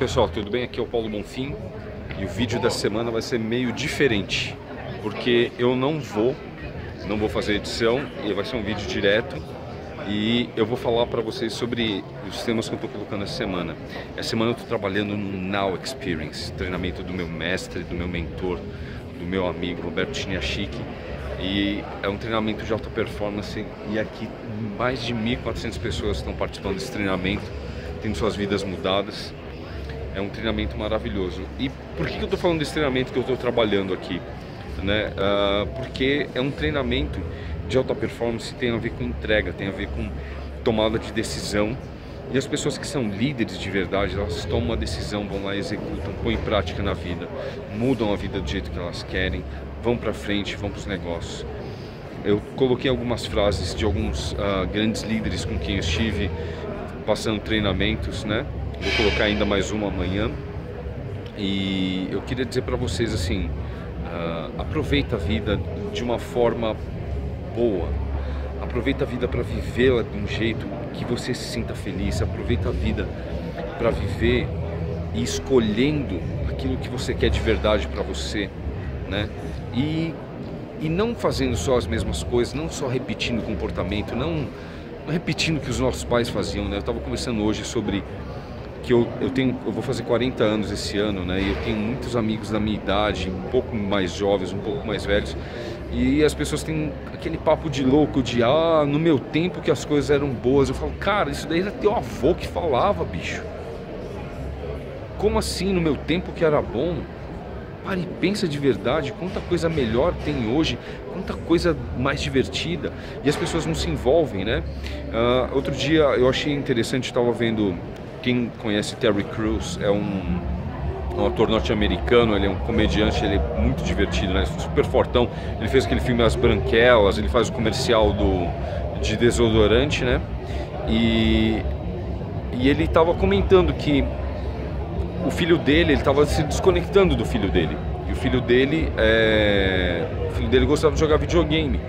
pessoal, tudo bem? Aqui é o Paulo Bonfim e o vídeo da semana vai ser meio diferente porque eu não vou, não vou fazer edição e vai ser um vídeo direto e eu vou falar para vocês sobre os temas que eu estou colocando essa semana. Essa semana eu estou trabalhando no Now Experience, treinamento do meu mestre, do meu mentor, do meu amigo Roberto Chiniachiki e é um treinamento de alta performance e aqui mais de 1.400 pessoas estão participando desse treinamento, tendo suas vidas mudadas é um treinamento maravilhoso. E por que eu estou falando desse treinamento que eu estou trabalhando aqui? Né? Uh, porque é um treinamento de alta performance tem a ver com entrega, tem a ver com tomada de decisão. E as pessoas que são líderes de verdade, elas tomam uma decisão, vão lá, executam, põem em prática na vida, mudam a vida do jeito que elas querem, vão para frente, vão para os negócios. Eu coloquei algumas frases de alguns uh, grandes líderes com quem eu estive passando treinamentos, né? Vou colocar ainda mais uma amanhã. E eu queria dizer para vocês assim, uh, aproveita a vida de uma forma boa. Aproveita a vida para vivê-la de um jeito que você se sinta feliz. Aproveita a vida para viver e escolhendo aquilo que você quer de verdade para você, né? E, e não fazendo só as mesmas coisas, não só repetindo comportamento, não, não repetindo o que os nossos pais faziam, né? Eu estava conversando hoje sobre que eu, eu tenho, eu vou fazer 40 anos esse ano, né? E eu tenho muitos amigos da minha idade, um pouco mais jovens, um pouco mais velhos. E as pessoas têm aquele papo de louco de ah, no meu tempo que as coisas eram boas. Eu falo, cara, isso daí era teu avô que falava, bicho. Como assim no meu tempo que era bom? Pare e pensa de verdade, quanta coisa melhor tem hoje, quanta coisa mais divertida. E as pessoas não se envolvem, né? Uh, outro dia eu achei interessante, estava vendo quem conhece Terry Crews é um, um ator norte-americano, ele é um comediante, ele é muito divertido, né? Super fortão. Ele fez aquele filme As Branquelas, ele faz o comercial do, de desodorante, né? E, e ele estava comentando que o filho dele, ele estava se desconectando do filho dele. E o filho dele, é, o filho dele gostava de jogar videogame.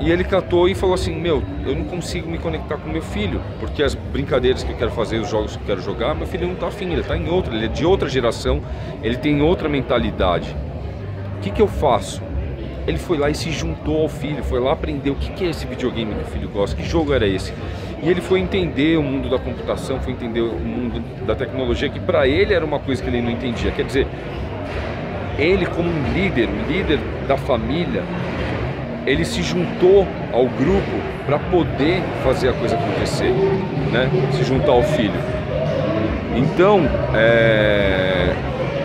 E ele catou e falou assim: Meu, eu não consigo me conectar com meu filho, porque as brincadeiras que eu quero fazer, os jogos que eu quero jogar, meu filho não está afim, ele está em outra, ele é de outra geração, ele tem outra mentalidade. O que, que eu faço? Ele foi lá e se juntou ao filho, foi lá aprender o que, que é esse videogame que o filho gosta, que jogo era esse. E ele foi entender o mundo da computação, foi entender o mundo da tecnologia, que para ele era uma coisa que ele não entendia. Quer dizer, ele como um líder, um líder da família, ele se juntou ao grupo para poder fazer a coisa acontecer, né? Se juntar ao filho. Então, é...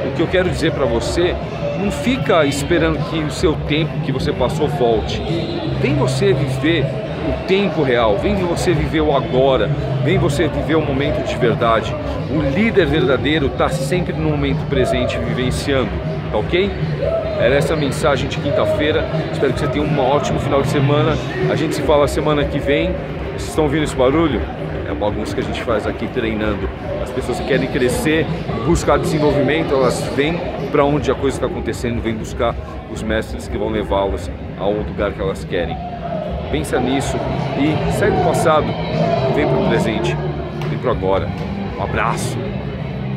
o que eu quero dizer para você, não fica esperando que o seu tempo que você passou volte. Vem você viver o tempo real, vem você viver o agora, vem você viver o momento de verdade. O líder verdadeiro está sempre no momento presente, vivenciando, tá ok? Era essa a mensagem de quinta-feira. Espero que você tenha um ótimo final de semana. A gente se fala semana que vem. Vocês estão ouvindo esse barulho? É uma bagunça que a gente faz aqui treinando. As pessoas que querem crescer, buscar desenvolvimento, elas vêm para onde a coisa está acontecendo, vêm buscar os mestres que vão levá-las ao lugar que elas querem. Pensa nisso e sai do passado, vem para o presente, vem para agora. Um abraço.